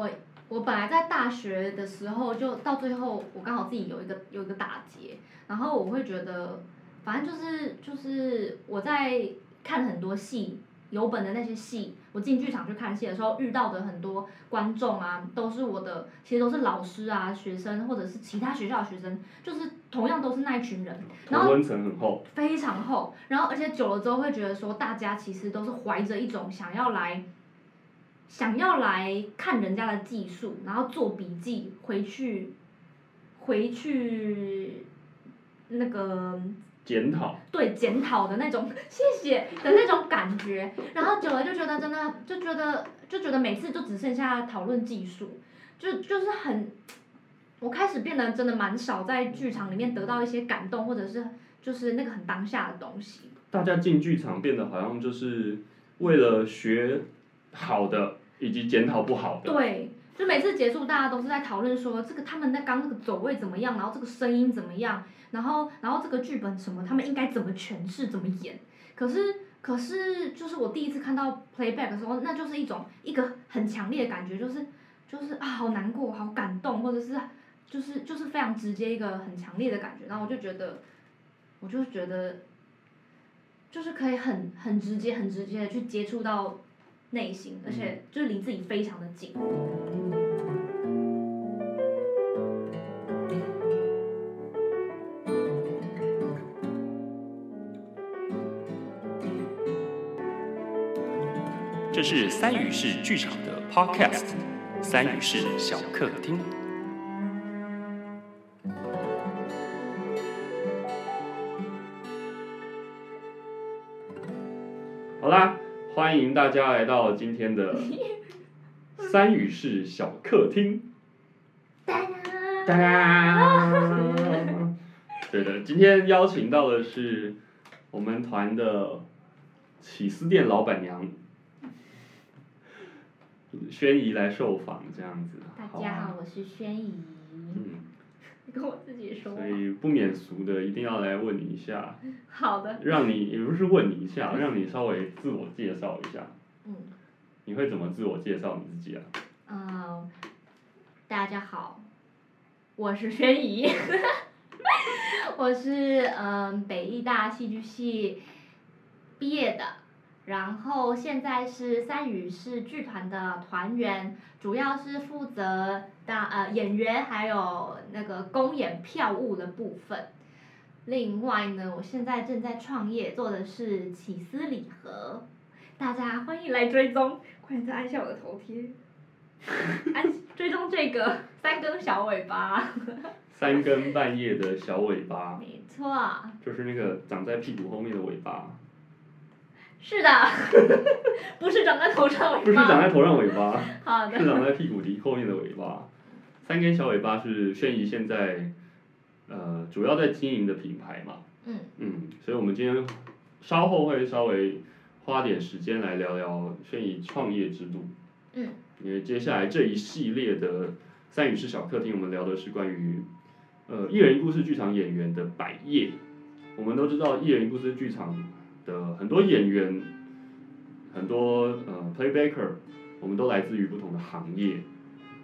我我本来在大学的时候，就到最后我刚好自己有一个有一个打结，然后我会觉得，反正就是就是我在看很多戏。有本的那些戏，我进剧场去看戏的时候遇到的很多观众啊，都是我的，其实都是老师啊、学生或者是其他学校的学生，就是同样都是那一群人。然后同温层很厚。非常厚，然后而且久了之后会觉得说，大家其实都是怀着一种想要来，想要来看人家的技术，然后做笔记回去，回去那个检讨。对检讨的那种，谢谢的那种感觉，然后久了就觉得真的就觉得就觉得每次就只剩下讨论技术，就就是很，我开始变得真的蛮少在剧场里面得到一些感动，或者是就是那个很当下的东西。大家进剧场变得好像就是为了学好的以及检讨不好的。对，就每次结束，大家都是在讨论说这个他们那刚那个走位怎么样，然后这个声音怎么样，然后然后这个剧本什么，他们应该怎么诠释，怎么演。可是可是就是我第一次看到 playback 的时候，那就是一种一个很强烈的感觉，就是就是啊好难过，好感动，或者是就是就是非常直接一个很强烈的感觉，然后我就觉得，我就觉得。就是可以很很直接、很直接的去接触到内心，而且就是离自己非常的近。这是三语室剧场的 Podcast，三语室小客厅。迎大家来到今天的三语室小客厅。哒哒。对的，今天邀请到的是我们团的起司店老板娘轩怡来受访，这样子。大家好，我是轩怡。嗯。跟我自己说。所以不免俗的，一定要来问你一下。好的。让你也不是问你一下，让你稍微自我介绍一下。嗯。你会怎么自我介绍你自己啊？嗯，大家好，我是轩怡，我是嗯北艺大戏剧系毕业的。然后现在是三语是剧团的团员，主要是负责当呃演员，还有那个公演票务的部分。另外呢，我现在正在创业，做的是起司礼盒，大家欢迎来追踪，快点再按下我的头贴，按追踪这个三根小尾巴。三更半夜的小尾巴。没错。就是那个长在屁股后面的尾巴。是的，不是长在头上尾巴。不是长在头上尾巴。好的。是长在屁股底后面的尾巴，三根小尾巴是轩怡现在，呃，主要在经营的品牌嘛。嗯。嗯，所以我们今天稍后会稍微花点时间来聊聊轩怡创业之路。嗯。因为接下来这一系列的三语式小客厅，我们聊的是关于，呃，一人一故事剧场演员的百业。我们都知道，一人一故事剧场。的很多演员，很多呃 playbacker，我们都来自于不同的行业，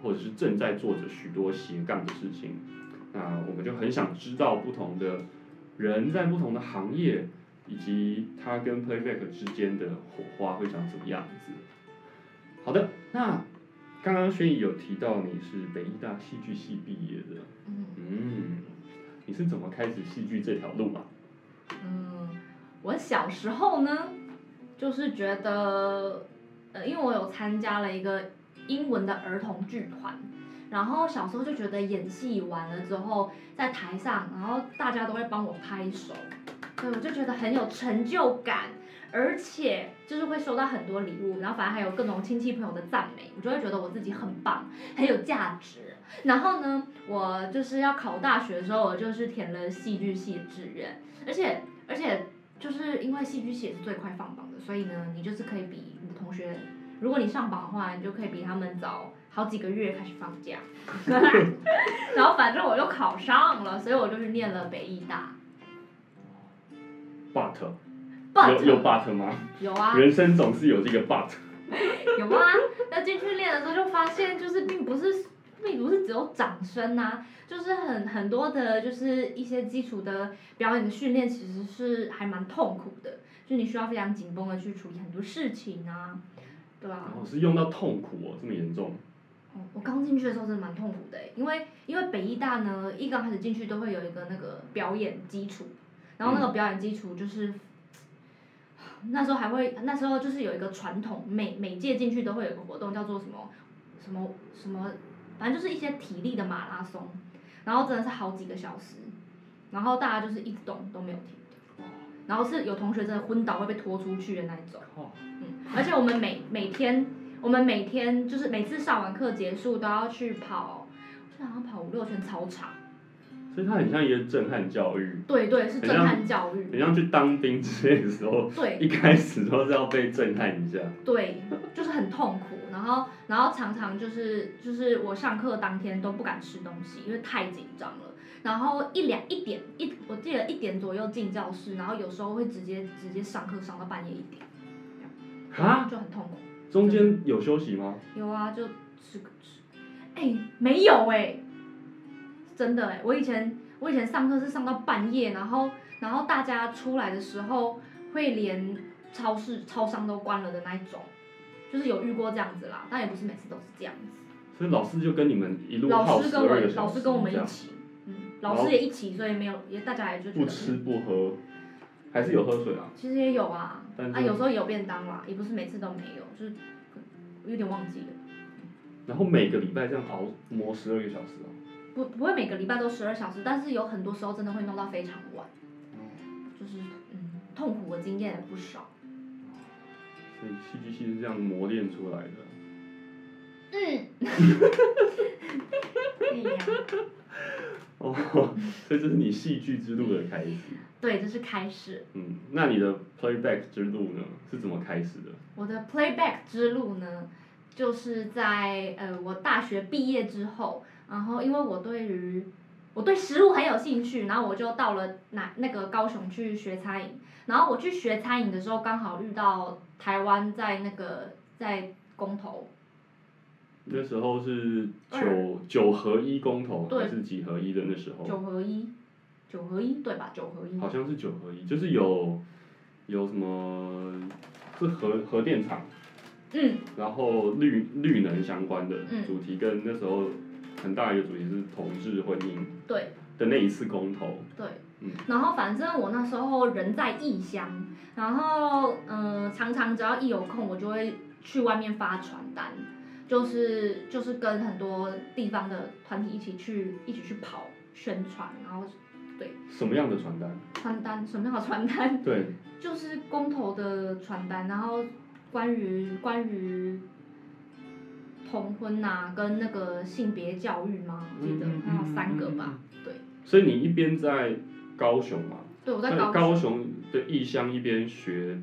或者是正在做着许多斜杠的事情。那我们就很想知道不同的人在不同的行业，以及他跟 playback 之间的火花会长什么样子。好的，那刚刚轩怡有提到你是北医大戏剧系毕业的，嗯，你是怎么开始戏剧这条路啊？嗯。我小时候呢，就是觉得，呃，因为我有参加了一个英文的儿童剧团，然后小时候就觉得演戏完了之后，在台上，然后大家都会帮我拍手，对，我就觉得很有成就感，而且就是会收到很多礼物，然后反正还有各种亲戚朋友的赞美，我就会觉得我自己很棒，很有价值。然后呢，我就是要考大学的时候，我就是填了戏剧系志愿，而且而且。就是因为戏剧系是最快放榜的，所以呢，你就是可以比你的同学，如果你上榜的话，你就可以比他们早好几个月开始放假。然后反正我就考上了，所以我就去念了北艺大。But，有有 But 吗？有啊。人生总是有这个 But。有啊，那进去练的时候就发现，就是并只有掌声啊，就是很很多的，就是一些基础的表演的训练，其实是还蛮痛苦的，就你需要非常紧绷的去处理很多事情啊，对吧、哦，是用到痛苦哦，这么严重。哦，我刚进去的时候真的蛮痛苦的欸，因为因为北医大呢，一刚开始进去都会有一个那个表演基础，然后那个表演基础就是，那时候还会那时候就是有一个传统，每每届进去都会有一个活动叫做什么什么什么，反正就是一些体力的马拉松，然后真的是好几个小时，然后大家就是一直动都没有停的，然后是有同学真的昏倒会被拖出去的那一种。哦，嗯，而且我们每每天，我们每天就是每次上完课结束都要去跑，就好像跑五六圈操场。所以它很像一个震撼教育，对对，是震撼教育。很像去当兵之类的时候，对 一开始都是要被震撼一下。对，就是很痛苦，然后然后常常就是就是我上课当天都不敢吃东西，因为太紧张了。然后一两一点一，我记得一点左右进教室，然后有时候会直接直接上课上到半夜一点，啊，就很痛苦。中间有休息吗？有啊，就吃个吃。哎、没有哎、真的哎、我以前我以前上课是上到半夜，然后然后大家出来的时候会连超市超商都关了的那一种，就是有遇过这样子啦，但也不是每次都是这样子。所以老师就跟你们一路老师跟我二个小时，老师跟我们一起，嗯，老师也一起，所以没有也大家也就不吃不喝，还是有喝水啊？其实也有啊，啊有时候也有便当啦，也不是每次都没有，就是我有点忘记了。然后每个礼拜这样熬磨十二个小时哦。不不会每个礼拜都十二小时，但是有很多时候真的会弄到非常晚，就是嗯痛苦的经验也不少。所以戏剧系是这样磨练出来的。嗯，对呀，哦，所以这是你戏剧之路的开始。对，这是开始。嗯，那你的 playback 之路呢，是怎么开始的？我的 playback 之路呢，就是在呃我大学毕业之后，然后因为我对于我对食物很有兴趣，然后我就到了那那个高雄去学餐饮，然后我去学餐饮的时候，刚好遇到台湾在那个在公投，那时候是九九合一公投还是几合一的那时候？九合一，九合一对吧？九合一。好像是九合一，就是有有什么是核核电厂，嗯，然后绿绿能相关的嗯主题，跟那时候很大一个主题是同志婚姻对的那一次公投。对。嗯然后反正我那时候人在异乡，然后嗯、呃常常只要一有空，我就会去外面发传单，就是就是跟很多地方的团体一起去一起去跑宣传，然后对什么样的传单？传单什么样的传单？对，就是公投的传单，然后关于关于同婚呐、跟那个性别教育吗？我记得嗯嗯还有三个吧嗯。对，所以你一边在高雄嘛，对我在高在高雄，的异乡一边学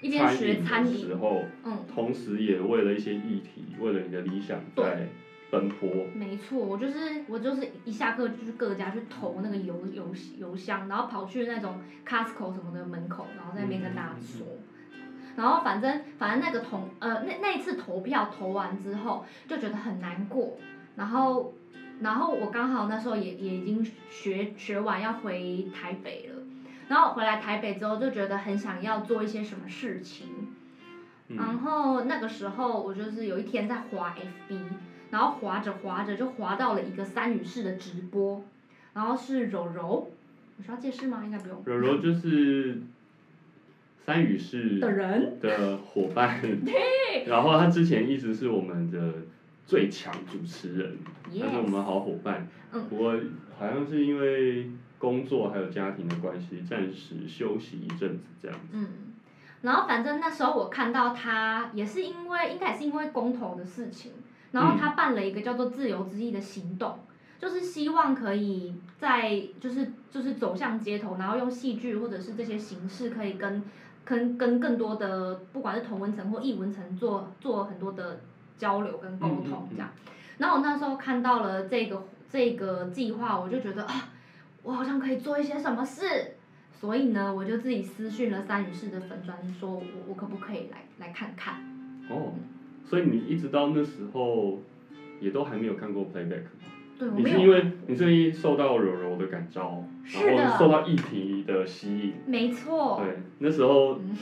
一边学餐餐饮时，候，嗯，同时也为了一些议题，为了你的理想对在奔波。没错，我就是我就是一下课就去各家去投那个邮邮邮箱，然后跑去那种 Costco 什么的门口，然后在那边跟大家说。然后反正反正那个投呃那那一次投票投完之后就觉得很难过，然后然后我刚好那时候也也已经学学完要回台北了，然后回来台北之后就觉得很想要做一些什么事情，嗯，然后那个时候我就是有一天在滑 FB，然后滑着滑着就滑到了一个三女室的直播，然后是柔柔，我需要解释吗？应该不用。柔柔就是三宇是的人，的伙伴，然后他之前一直是我们的最强主持人，他是我们好伙伴。嗯不过好像是因为工作还有家庭的关系，暂时休息一阵子这样。嗯，然后反正那时候我看到他也是因为应该也是因为公投的事情，然后他办了一个叫做自由之翼的行动。就是希望可以在就是就是走向街头，然后用戏剧或者是这些形式，可以跟跟跟更多的不管是同文层或异文层做做很多的交流跟沟通这样。然后我那时候看到了这个这个计划，我就觉得啊，我好像可以做一些什么事。所以呢，我就自己私讯了三语室的粉砖，说我我可不可以来来看看？哦，所以你一直到那时候也都还没有看过 playback 吗对我没，你是因为你是因为受到柔柔的感召，是然后受的，到议题的吸引。没错，对，那时候嗯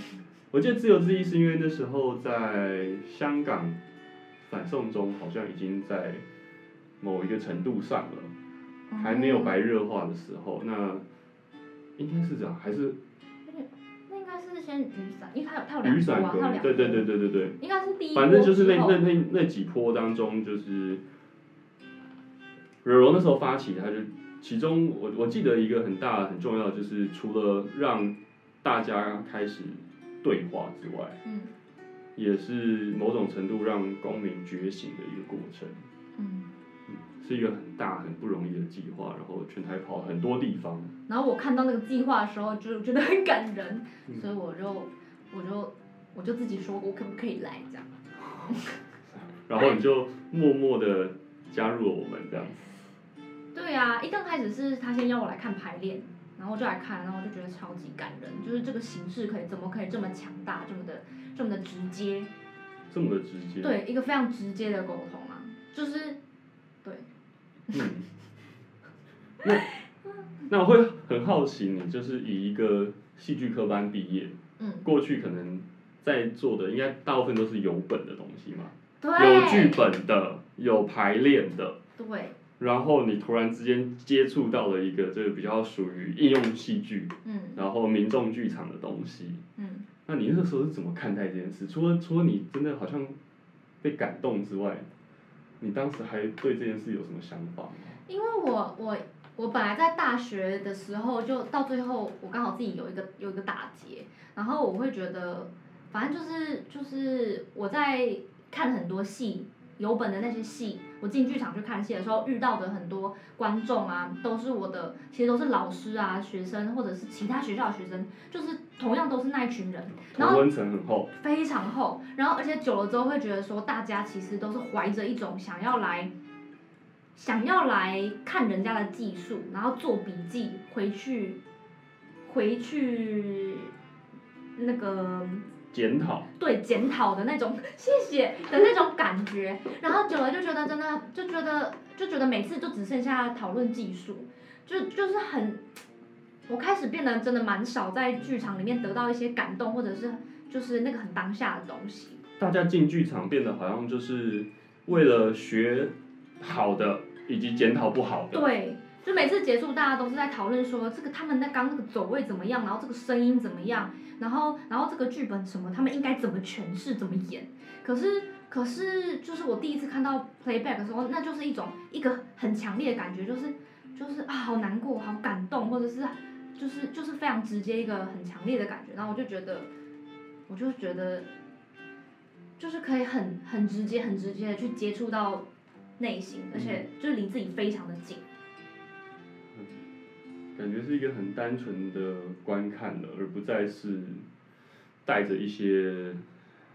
我记得自由之翼是因为那时候在香港反送中好像已经在某一个程度上了，还没有白热化的时候，那应该是这样，还是那应该是先雨伞，因为它有它有两雨伞波啊，它有革命？两对对对，对对对。应该是第一波反正就是那那那那几波当中，就是柔柔那时候发起，他就其中我我记得一个很大很重要，就是除了让大家开始对话之外，嗯。也是某种程度让公民觉醒的一个过程，嗯，是一个很大很不容易的计划，然后全台跑很多地方，然后我看到那个计划的时候，就觉得很感人，嗯。所以我就我就我就自己说，我可不可以来这样？然后你就默默的加入了我们这样。子，对啊，一刚开始是他先邀我来看排练，然后我就来看，然后我就觉得超级感人，就是这个形式可以怎么可以这么强大，这么的这么的直接，这么的直接，对，一个非常直接的沟通啊，就是对，嗯，那那我会很好奇，你就是以一个戏剧科班毕业，嗯，过去可能在做的应该大部分都是有本的东西嘛，对，有剧本的，有排练的，对，然后你突然之间接触到了一个这个比较属于应用戏剧，嗯然后民众剧场的东西，嗯。那你那个时候是怎么看待这件事？除了除了你真的好像被感动之外，你当时还对这件事有什么想法吗？因为我我我本来在大学的时候，就到最后我刚好自己有一个有一个打结，然后我会觉得，反正就是就是我在看很多戏，有本的那些戏，我进剧场去看戏的时候遇到的很多观众啊，都是我的，其实都是老师啊、学生或者是其他学校的学生，就是同样都是那一群人，然后同温层很厚，非常厚，然后而且久了之后会觉得说，大家其实都是怀着一种想要来，想要来看人家的技术，然后做笔记回去，回去那个检讨，对检讨的那种 谢谢的那种感觉，然后久了就觉得真的就觉得就觉得每次就只剩下讨论技术，就就是很，我开始变得真的蛮少在剧场里面得到一些感动，或者是就是那个很当下的东西。大家进剧场变得好像就是为了学好的以及检讨不好的。对，就每次结束，大家都是在讨论说这个他们那刚那个走位怎么样，然后这个声音怎么样，然后然后这个剧本什么，他们应该怎么诠释，怎么演。可是可是就是我第一次看到 playback 的时候，那就是一种一个很强烈的感觉，就是就是啊好难过，好感动，或者是就是就是非常直接一个很强烈的感觉，然后我就觉得我就觉得就是可以很很直接很直接的去接触到内心，而且就是离自己非常的近。感觉是一个很单纯的观看了，而不再是带着一些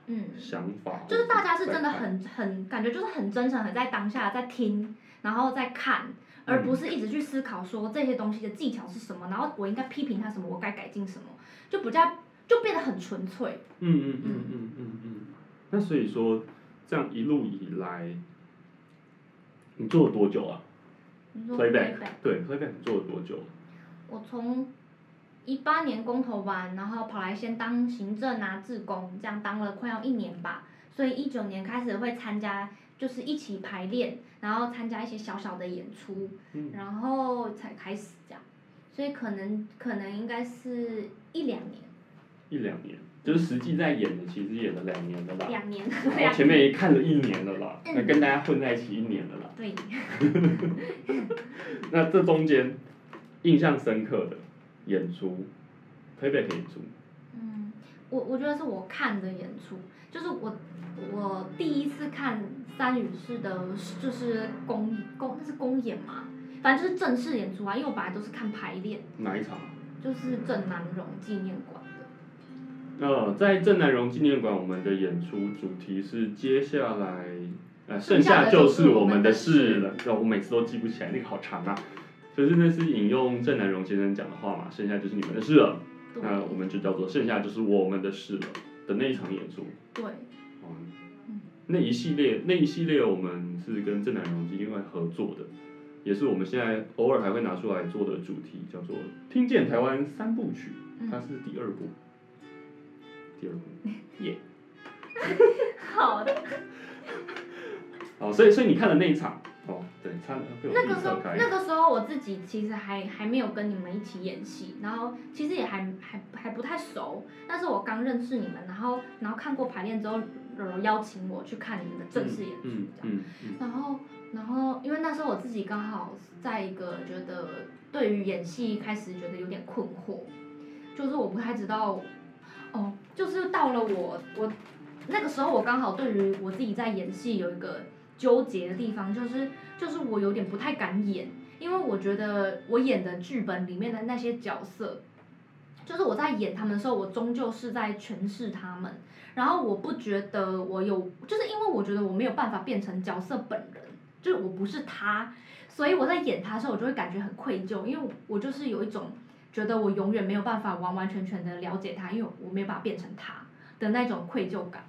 嗯，想法。就是大家是真的很很感觉就是很真诚，很在当下在听，然后在看，而不是一直去思考说这些东西的技巧是什么，然后我应该批评他什么，我该改进什么，就比较就变得很纯粹。嗯嗯嗯嗯嗯嗯。那所以说，这样一路以来，你做了多久啊你说？Playback，playback 对，Playback 你做了多久？我从一八年公投完，然后跑来先当行政啊、志工，这样当了快要一年吧。所以一九年开始会参加，就是一起排练，然后参加一些小小的演出，嗯然后才开始这样。所以可能可能应该是一两年，一两年，就是实际在演的，其实演了两年了啦。两年，然后前面也看了一年了啦，嗯那跟大家混在一起一年了啦。对，那这中间印象深刻的演出，Playback 演出，嗯，我我觉得是我看的演出，就是我我第一次看三语式的，就是公公那是公演嘛，反正就是正式演出啊，因为我本来都是看排练，哪一场？就是郑南荣纪念馆的，呃，在郑南荣纪念馆，我们的演出主题是接下来，呃，剩剩下就就是是我们的事事了。那我每次都记不起来，那个好长啊。就是那是引用郑南荣先生讲的话嘛，剩下就是你们的事了。那我们就叫做剩下就是我们的事了的那一场演出。对，哦。嗯，那一系列那一系列我们是跟郑南荣基金会合作的，也是我们现在偶尔还会拿出来做的主题，叫做《听见台湾三部曲》，它是第二部，第二部，耶、好的。好，所以所以你看的那一场，哦，对，差那个时候那个时候我自己其实还还没有跟你们一起演戏，然后其实也还还还不太熟。但是我刚认识你们，然后然后看过排练之后，柔柔邀请我去看你们的正式演出，嗯这样。嗯嗯然后然后因为那时候我自己刚好在一个觉得对于演戏开始觉得有点困惑，就是我不太知道，哦，就是到了我我那个时候我刚好对于我自己在演戏有一个纠结的地方，就是就是我有点不太敢演，因为我觉得我演的剧本里面的那些角色，就是我在演他们的时候，我终究是在诠释他们，然后我不觉得我有，就是因为我觉得我没有办法变成角色本人，就是我不是他，所以我在演他的时候，我就会感觉很愧疚，因为我就是有一种觉得我永远没有办法完完全全的了解他，因为我没有办法变成他的那种愧疚感。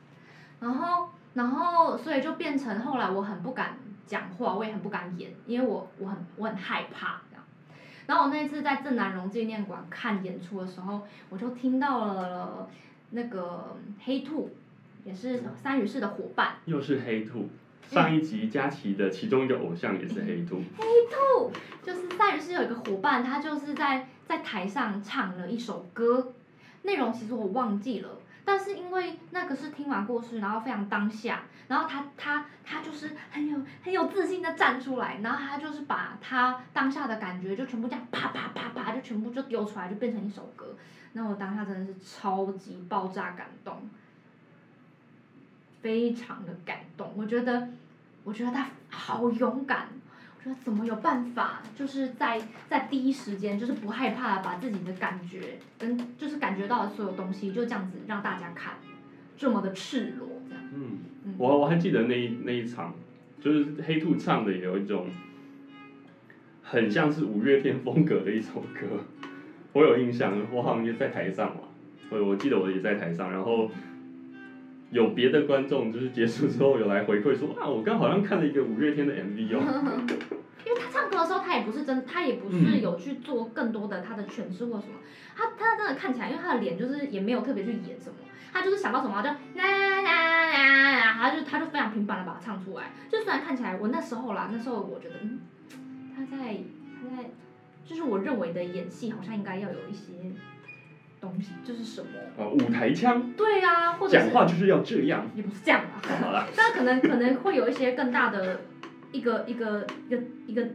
然后，然后，所以就变成后来我很不敢讲话，我也很不敢演，因为我我很我很害怕这样。然后我那次在郑南荣纪念馆看演出的时候，我就听到了那个黑兔，也是三宇市的伙伴，又是黑兔。上一集佳琪的其中一个偶像也是黑兔，黑兔就是三宇市有一个伙伴，他就是在在台上唱了一首歌，内容其实我忘记了。但是因为那个是听完故事，然后非常当下，然后他他他就是很有很有自信的站出来，然后他就是把他当下的感觉就全部这样啪啪啪啪就全部就丢出来，就变成一首歌。那我当下真的是超级爆炸感动，非常的感动。我觉得，我觉得他好勇敢，怎么有办法，就是在在第一时间就是不害怕把自己的感觉跟就是感觉到的所有东西就这样子让大家看，这么的赤裸这样。嗯，嗯我我还记得那一那一场，就是黑兔唱的有一种很像是五月天风格的一首歌，我有印象，我好像也在台上嘛，我我记得我也在台上，然后有别的观众就是结束之后有来回馈说啊，我刚好像看了一个五月天的 MV 哦，因为他唱歌的时候，他也不是真，他也不是有去做更多的他的诠释或什么，他他真的看起来，因为他的脸就是也没有特别去演什么，他就是想到什么就啦啦啦啦，他就他就非常平凡的把它唱出来。就虽然看起来我那时候啦，那时候我觉得，嗯，他在他在，就是我认为的演戏好像应该要有一些东西，就是什么，啊，舞台腔，对啊，或者是讲话就是要这样，也不是这样吧。好了，但可能可能会有一些更大的一个一个一个一个，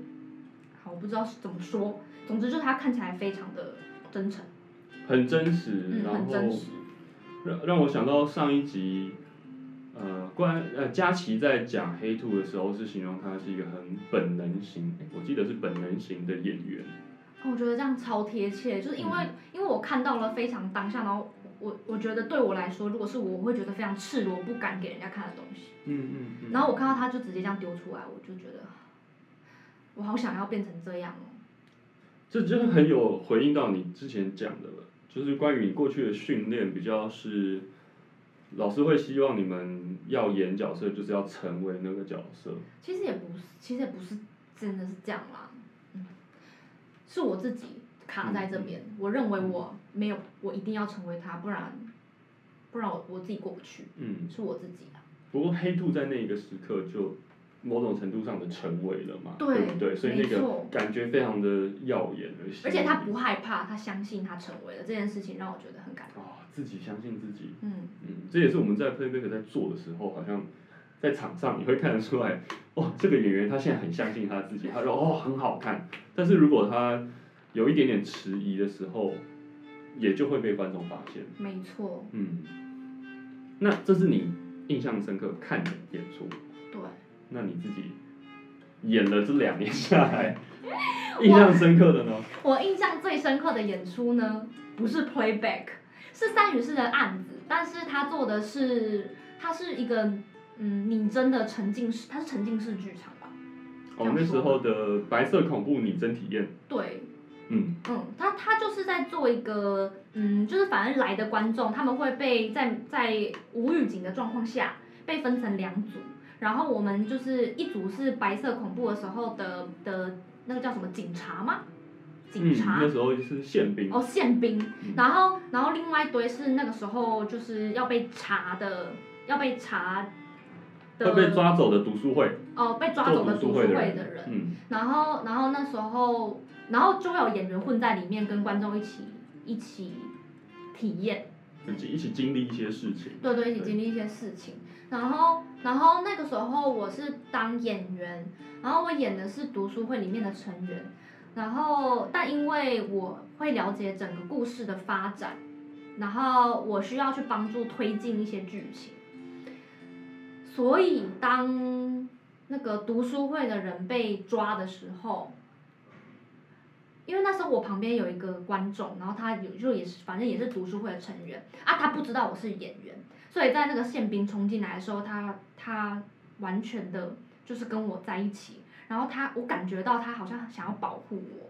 好，我不知道怎么说。总之就是他看起来非常的真诚，很真实，嗯，然后。让让我想到上一集，呃，关呃佳琪在讲黑兔的时候是形容他是一个很本能型，我记得是本能型的演员。我觉得这样超贴切，就是因为、因为我看到了非常当下，然后我我觉得对我来说，如果是我，我会觉得非常赤裸，不敢给人家看的东西。嗯嗯嗯。然后我看到他就直接这样丢出来，我就觉得我好想要变成这样哦。这真的很有回应到你之前讲的了，就是关于你过去的训练比较是，老师会希望你们要演角色，就是要成为那个角色。其实也不是，其实也不是真的是这样啦，嗯，是我自己卡在这边，我认为我没有，我一定要成为他，不然，不然我我自己过不去，嗯，是我自己啊，不过黑兔在那个时刻就某种程度上的成为了嘛，对不对？所以那个感觉非常的耀眼而且而且他不害怕，他相信他成为了这件事情，让我觉得很感动，哦，自己相信自己，嗯，嗯，这也是我们在 playback 在做的时候，好像在场上你会看得出来，哦，这个演员他现在很相信他自己，他说哦很好看，但是如果他有一点点迟疑的时候，也就会被观众发现，没错，嗯，那这是你印象深刻看的演出，对，那你自己演了这两年下来，印象深刻的呢？我印象最深刻的演出呢，不是 playback，是三宇市的案子，但是他做的是，他是一个嗯拟真的沉浸式，它是沉浸式剧场吧？哦，那时候的白色恐怖拟真体验，对，嗯嗯，他他就是在做一个，嗯，就是反正来的观众他们会被在在无预警的状况下被分成两组，然后我们就是一组是白色恐怖的时候的的那个叫什么警察吗？警嗯，察。那时候就是宪兵，哦，宪兵嗯，然后然后另外一堆是那个时候就是要被查的，要被查的，会被抓走的读书会，哦，被抓走的读书会的人，嗯，然后然后那时候，然后就会有演员混在里面，跟观众一起一起体验，一起一起经历一些事情，对对，一起经历一些事情。然后然后那个时候我是当演员，然后我演的是读书会里面的成员，然后但因为我会了解整个故事的发展，然后我需要去帮助推进一些剧情，所以当那个读书会的人被抓的时候。因为那时候我旁边有一个观众，然后他有就也是反正也是读书会的成员啊，他不知道我是演员，所以在那个宪兵冲进来的时候，他他完全的就是跟我在一起，然后他我感觉到他好像想要保护我，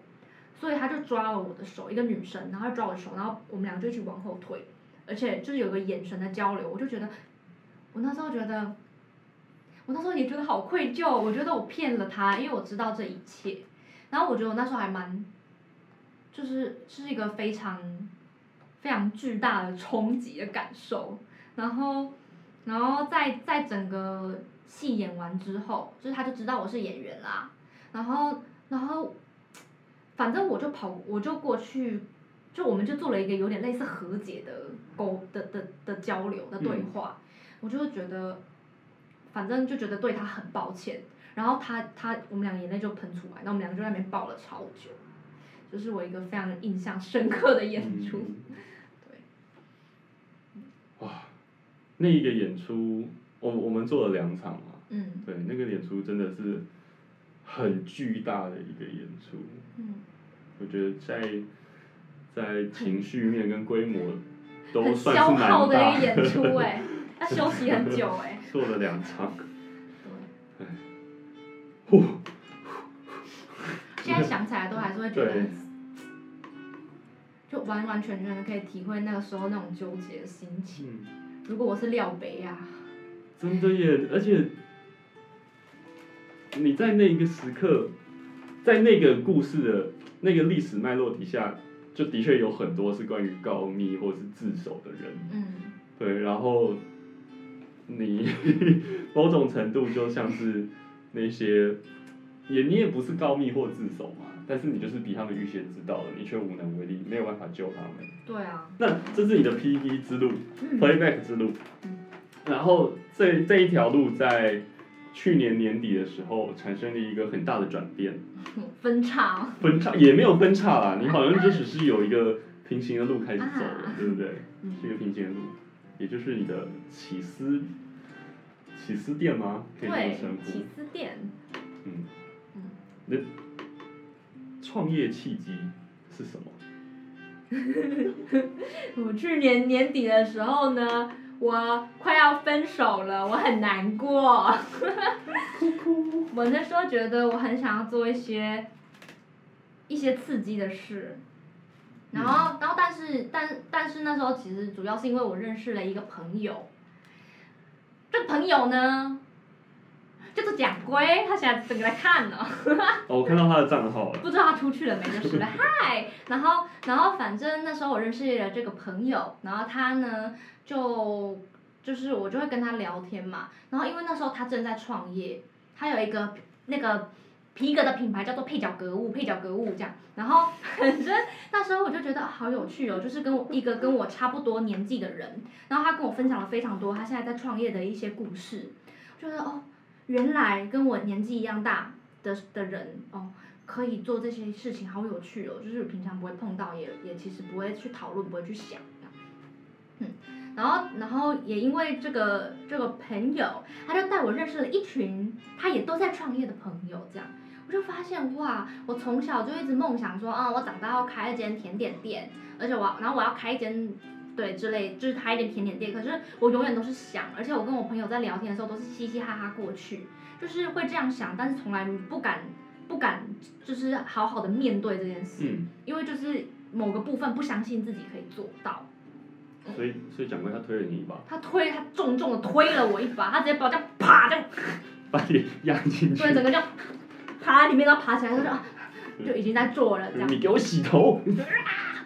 所以他就抓了我的手，一个女生，然后抓我的手，然后我们俩就一起往后退，而且就是有个眼神的交流，我就觉得，我那时候觉得，我那时候也觉得好愧疚，我觉得我骗了他，因为我知道这一切，然后我觉得我那时候还蛮，就是是一个非常非常巨大的冲击的感受，然后，然后在在整个戏演完之后，就是他就知道我是演员啦，然后然后，反正我就跑，我就过去，就我们就做了一个有点类似和解的沟的的的交流的对话，我就会觉得，反正就觉得对他很抱歉，然后他他我们两个眼泪就喷出来，然后我们两个就在那边抱了超久，就是我一个非常印象深刻的演出。嗯。对，哇，那一个演出，我我们做了两场嘛，嗯。对，那个演出真的是很巨大的一个演出，嗯，我觉得在在情绪面跟规模都很算是消耗蛮大的一个演出哎、要休息很久 哎、做了两场，对，呼，现在想起来都还是会觉得，就完完全全的可以体会那个时候那种纠结的心情。嗯，如果我是廖北啊，真的耶，而且你在那一个时刻，在那个故事的那个历史脉络底下，就的确有很多是关于告密或是自首的人，嗯，对，然后你某种程度就像是那些，也你也不是告密或自首嘛，但是你就是比他们预先知道了，你却无能为力，没有办法救他们。对啊，那这是你的 PV 之路嗯，，Playback 之路嗯。然后这这一条路在去年年底的时候产生了一个很大的转变，分叉，分叉也没有分叉啦，你好像就只是有一个平行的路开始走了啊，对不对？嗯是一个平行的路，也就是你的起司起司店吗？可以这么对称，呼起。司店，嗯嗯，你的创业契机是什么？我去年年底的时候呢，我快要分手了，我很难过。我那时候觉得我很想要做一些一些刺激的事，然后，然后但是但但是那时候其实主要是因为我认识了一个朋友，这个朋友呢叫做蒋龟，他现在正在看呢。哦，我看到他的账号了。不知道他出去了没就是了，嗨，然后然后反正那时候我认识了这个朋友，然后他呢就就是我就会跟他聊天嘛，然后因为那时候他正在创业，他有一个那个皮革的品牌叫做配角格物，配角格物这样，然后 反正那时候我就觉得、啊好有趣哦，就是跟我一个跟我差不多年纪的人，然后他跟我分享了非常多他现在在创业的一些故事，就觉得哦，原来跟我年纪一样大的的人哦。可以做这些事情，好有趣哦！就是平常不会碰到，也也其实不会去讨论，不会去想嗯，然后然后也因为这个这个朋友，他就带我认识了一群他也都在创业的朋友，这样我就发现哇，我从小就一直梦想说，啊，我长大要开一间甜点店，而且我要，然后我要开一间。对，之类就是开一间甜点店，可是我永远都是想，而且我跟我朋友在聊天的时候都是嘻嘻哈哈过去，就是会这样想，但是从来不敢不敢就是好好的面对这件事，嗯因为就是某个部分不相信自己可以做到。所以所以蒋哥他推了你一把，他推他重重的推了我一把，他直接把我这样啪这样，把你压进去对，，整个这样爬在里面，然后爬起来，他说啊就已经在做了这样。你给我洗头，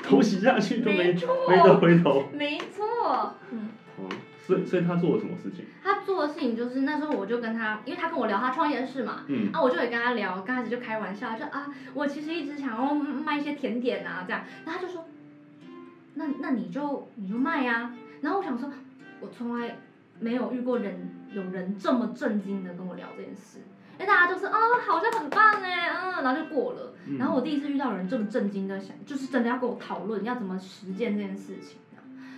头洗下去就没没错没得回头。没错，嗯，哦，所以所以他做了什么事情？他做的事情就是那时候我就跟他，因为他跟我聊他创业的事嘛，嗯，啊，我就也跟他聊，刚开始就开玩笑，就啊，我其实一直想要卖一些甜点啊，这样，然后他就说，那那你就你就卖呀、然后我想说，我从来没有遇过人有人这么震惊的跟我聊这件事，因为大家都是啊，好像很棒哎，嗯，然后就过了，嗯然后我第一次遇到有人这么震惊的想，就是真的要跟我讨论要怎么实践这件事情，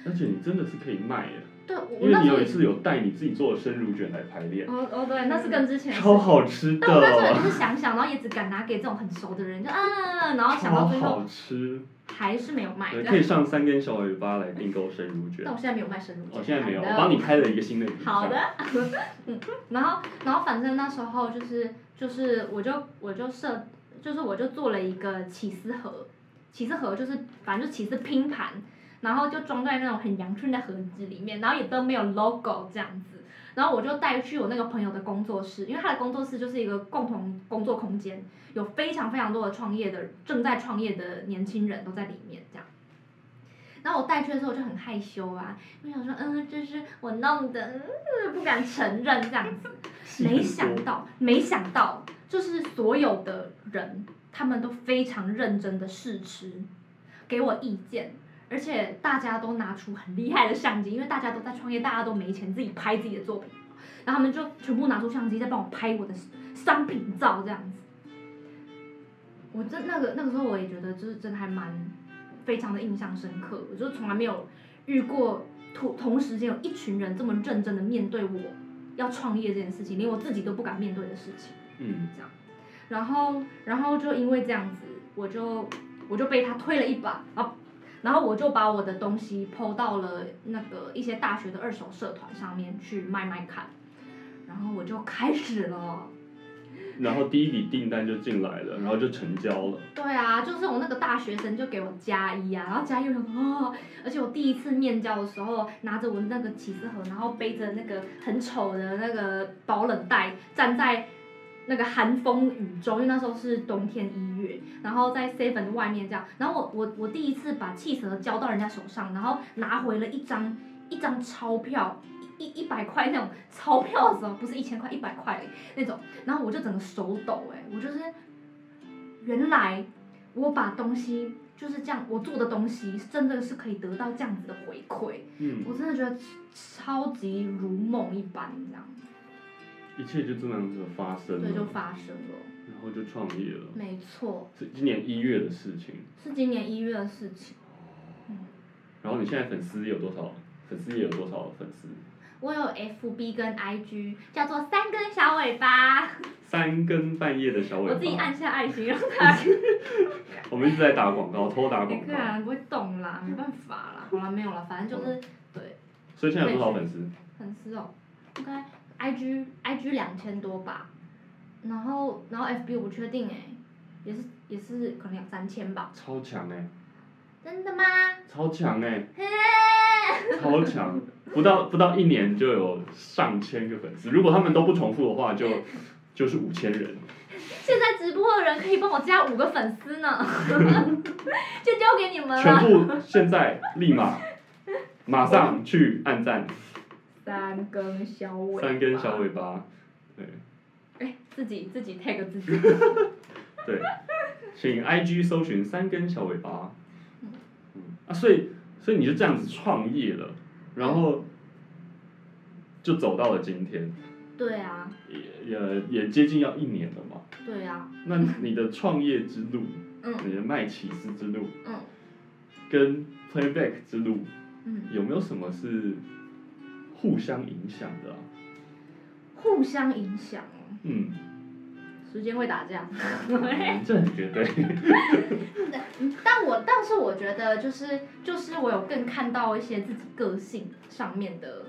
而且你真的是可以卖耶，对，我因为你有一次有带你自己做的生乳卷来排练，哦哦对，那是跟之前超好吃但我那时候也是想想，然后也只敢拿给这种很熟的人，就啊，然后想到最后好吃。还是没有卖对，可以上三根小尾巴来订购生乳卷但。我现在没有卖生乳哦，卷。现在没有，我帮你开了一个新的。好的，嗯，然后然后反正那时候就是就是我就我就设就是我就做了一个起司盒，起司盒就是反正就起司拼盘，然后就装在那种很洋春的盒子里面，然后也都没有 logo 这样子。然后我就带去我那个朋友的工作室，因为他的工作室就是一个共同工作空间，有非常非常多的创业的正在创业的年轻人都在里面这样。然后我带去的时候我就很害羞啊，我想说，嗯，这是我弄的，嗯，不敢承认这样子。没想到，没想到，就是所有的人，他们都非常认真的试吃，给我意见，而且大家都拿出很厉害的相机，因为大家都在创业，大家都没钱自己拍自己的作品，然后他们就全部拿出相机在帮我拍我的商品照这样子。我真那个那个时候我也觉得就是真的还蛮非常的印象深刻，我就从来没有遇过同同时间有一群人这么认真的面对我要创业这件事情，连我自己都不敢面对的事情。嗯，这样，然后然后就因为这样子，我就我就被他推了一把，然后然后我就把我的东西抛到了那个一些大学的二手社团上面去卖卖看，然后我就开始了。然后第一笔订单就进来了，然后就成交了。对啊，就是我那个大学生就给我加一啊，然后加一我想说哦，而且我第一次面交的时候，拿着我那个起司盒，然后背着那个很丑的那个保冷袋，站在那个寒风雨中，因为那时候是冬天一月，然后在 seven 外面这样，然后我我我第一次把气盒交到人家手上，然后拿回了一张一张钞票。一一百块那种钞票的时候，不是一千块，一百块那种，然后我就整个手抖哎、我就是原来我把东西就是这样，我做的东西真的是可以得到这样子的回馈，嗯，我真的觉得超级如梦一般这样，一切就这样子发生了，对就了，发生了。然后就创业了。没错，是今年一月的事情。是今年一月的事情。然后你现在粉丝有多少？粉丝也有多少粉丝？我有 FB 跟 IG，叫做三根小尾巴，三更半夜的小尾巴。我自己按下爱心让它。我们一直在打广告，偷打广告。人不会动啦，没办法啦。好了，没有了，反正就是对所以现在有多少粉丝？粉丝哦，应该 IG IG 两千多吧，然后然后 FB 我不确定哎，也是也是可能两三千吧。超强哎、真的吗？超强哎、嘿，超强！不到不到一年就有上千个粉丝，如果他们都不重复的话就，就是五千人。现在直播的人可以帮我加五个粉丝呢，就交给你们了全。部现在立马马上去按赞，三根小尾巴。三根小尾巴，对哎，自己自己 tag 自己。对，请 IG 搜寻三根小尾巴。嗯啊，所以所以你就这样子创业了，然后就走到了今天，对啊，也也也接近要一年了嘛。对啊，那你的创业之路，嗯你的卖起司之路，嗯跟 Playback 之路，嗯，有没有什么是互相影响的啊？互相影响哦，嗯，时间会打架。这很绝对。但我但是我觉得就是就是我有更看到一些自己个性上面的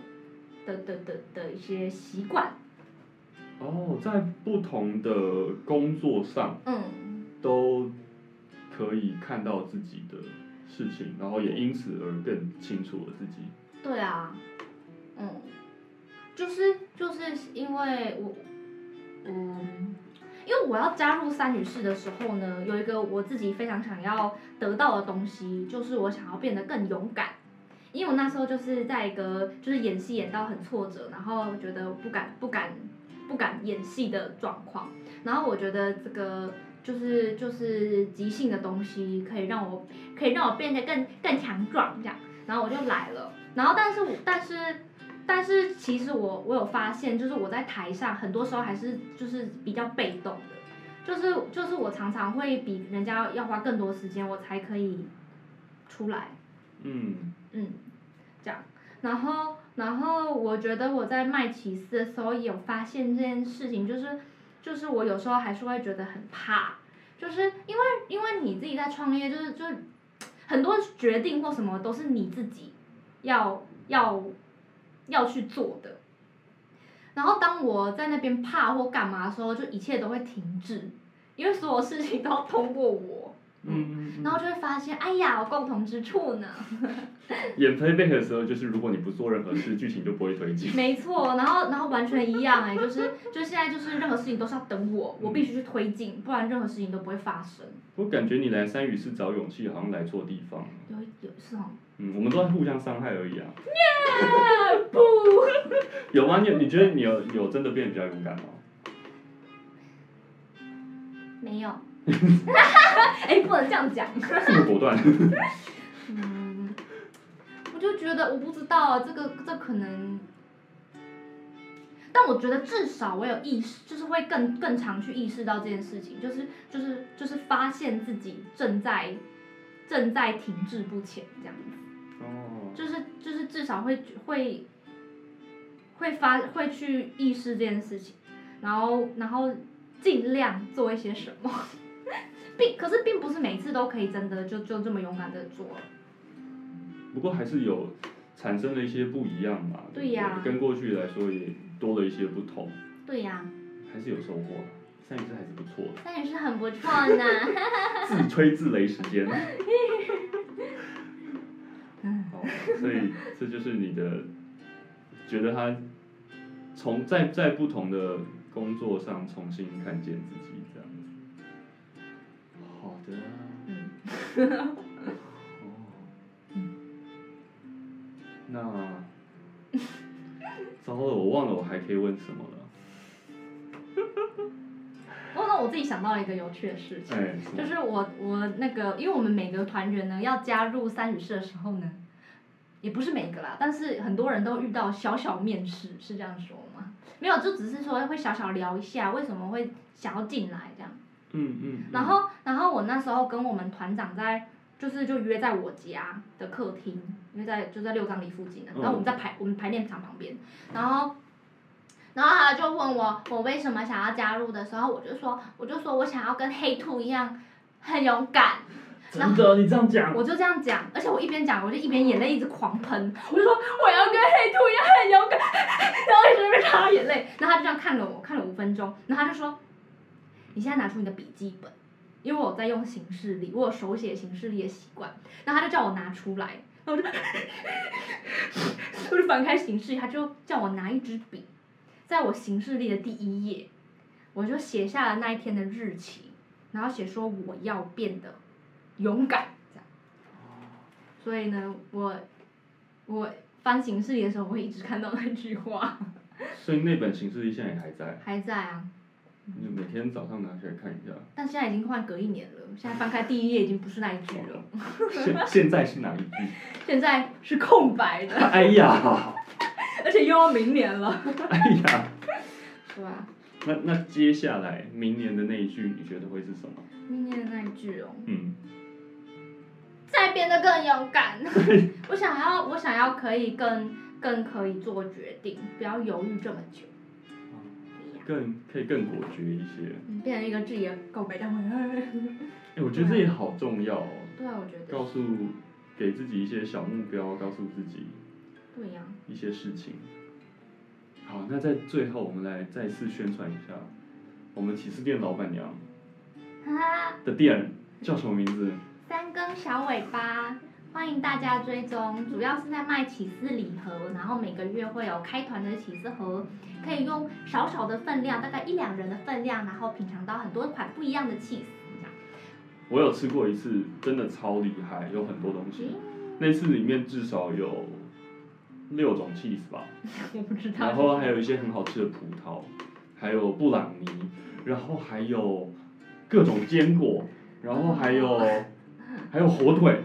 的的的的一些习惯，哦，在不同的工作上嗯，都可以看到自己的事情，然后也因此而更清楚了自己。对啊，嗯，就是就是因为我，嗯，因为我要加入三女士的时候呢，有一个我自己非常想要得到的东西，就是我想要变得更勇敢。因为我那时候就是在一个就是演戏演到很挫折，然后觉得不敢不敢不敢演戏的状况，然后我觉得这个就是就是即兴的东西可以让我可以让我变得更更强壮这样，然后我就来了，然后但是我但是但是其实我我有发现，就是我在台上很多时候还是就是比较被动的，就是就是我常常会比人家要花更多时间，我才可以出来。嗯。嗯，这样，然后，然后我觉得我在卖起司的时候也有发现这件事情，就是，就是我有时候还是会觉得很怕，就是因为因为你自己在创业，就是就是很多决定或什么都是你自己要要要去做的，然后当我在那边怕或干嘛的时候，就一切都会停滞，因为所有事情都要通过我。嗯嗯然后就会发现，哎呀，有共同之处呢。演 playback 的时候，就是如果你不做任何事，剧情就不会推进。没错，然后然后完全一样哎，就是就是现在就是任何事情都是要等我，我必须去推进，不然任何事情都不会发生。我感觉你来三语是找勇气，好像来错地方了。有有是哦。嗯，我们都在互相伤害而已啊。不，有吗？你你觉得你有有真的变得比较勇敢吗？没有。哎，不能这样讲。这么果断。嗯，我就觉得我不知道啊，这个这可能，但我觉得至少我有意识，就是会更更常去意识到这件事情，就是就是就是发现自己正在正在停滞不前这样子。哦。就是就是至少会会会发会去意识这件事情，然后然后尽量做一些什么，并可是并不是每次都可以真的就就这么勇敢的做。不过还是有产生了一些不一样嘛。对呀跟过去来说也多了一些不同，对呀、还是有收获的。三语是还是不错的。三也是很不错呢。自吹自擂时间。所以这就是你的，觉得他从在在不同的工作上重新看见自己的。嗯，哦。那，糟了，我忘了我还可以问什么了。不过呢，我自己想到了一个有趣的事情。就是我我那个，因为我们每个团员呢要加入三语社的时候呢，也不是每个啦，但是很多人都遇到小小面试，是这样说吗？没有，就只是说会小小聊一下为什么会想要进来这样。嗯嗯。然后然后我那时候跟我们团长在，就是就约在我家的客厅，约在就在六张里附近的，然后我们在排我们排练场旁边，然后。然后他就问我，我为什么想要加入的时候，我就说，我就说我想要跟黑兔一样，很勇敢。真的，你这样讲。我就这样讲，而且我一边讲，我就一边眼泪一直狂喷，我就说我要跟黑兔一样很勇敢，然后一直在擦眼泪，然后他就这样看了我，看了五分钟，然后他就说，你现在拿出你的笔记本，因为我在用行事历，我有手写行事历的习惯，然后他就叫我拿出来，然后我就，我就翻开行事历，他就叫我拿一支笔，在我行事历的第一页，我就写下了那一天的日期，然后写说我要变得勇敢，这样。所以呢，我我翻行事历的时候，我会一直看到那句话，所以那本形式历现在也还在，还在啊。你每天早上拿起来看一下。但现在已经换隔一年了，现在翻开第一页已经不是那一句了，现现在是哪一句？现在是空白的，哎呀，而且又要明年了，哎呀，是吧？那那接下来明年的那一句，你觉得会是什么？明年的那一句哦，嗯，再变得更勇敢。我想要，我想要可以更更可以做决定，不要犹豫这么久。更可以更果决一些。嗯变成一个自己的告白大会。哎、我觉得这也好重要哦。对啊，我觉得。告诉给自己一些小目标，告诉自己对呀、一些事情。好，那在最后我们来再次宣传一下，我们起司店老板娘哈，的店叫什么名字？三根小尾巴，欢迎大家追踪，主要是在卖起司礼盒，然后每个月会有开团的起司盒，可以用少少的分量，大概一两人的分量，然后品尝到很多款不一样的起司，我有吃过一次，真的超厉害，有很多东西。那次里面至少有六种 cheese 吧，我不知道。然后还有一些很好吃的葡萄，还有布朗尼，然后还有各种坚果，然后还有 还有火腿，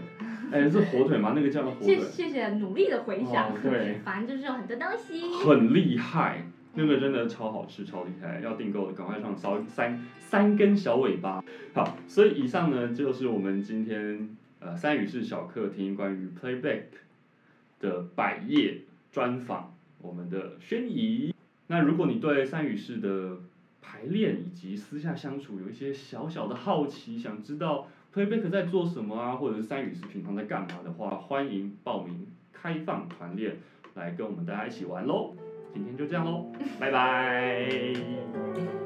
哎，是火腿吗？那个叫火腿。谢谢谢努力的回想，哦对，反正就是有很多东西。很厉害，那个真的超好吃，超厉害，要订购的赶快上烧三三根小尾巴。好，所以以上呢就是我们今天呃三语式小客厅关于 playback 的百页专访，我们的轩怡。那如果你对三语式的排练以及私下相处有一些小小的好奇，想知道推背客在做什么啊，或者是三语是平常在干嘛的话，欢迎报名开放团练，来跟我们大家一起玩喽。今天就这样喽，拜拜。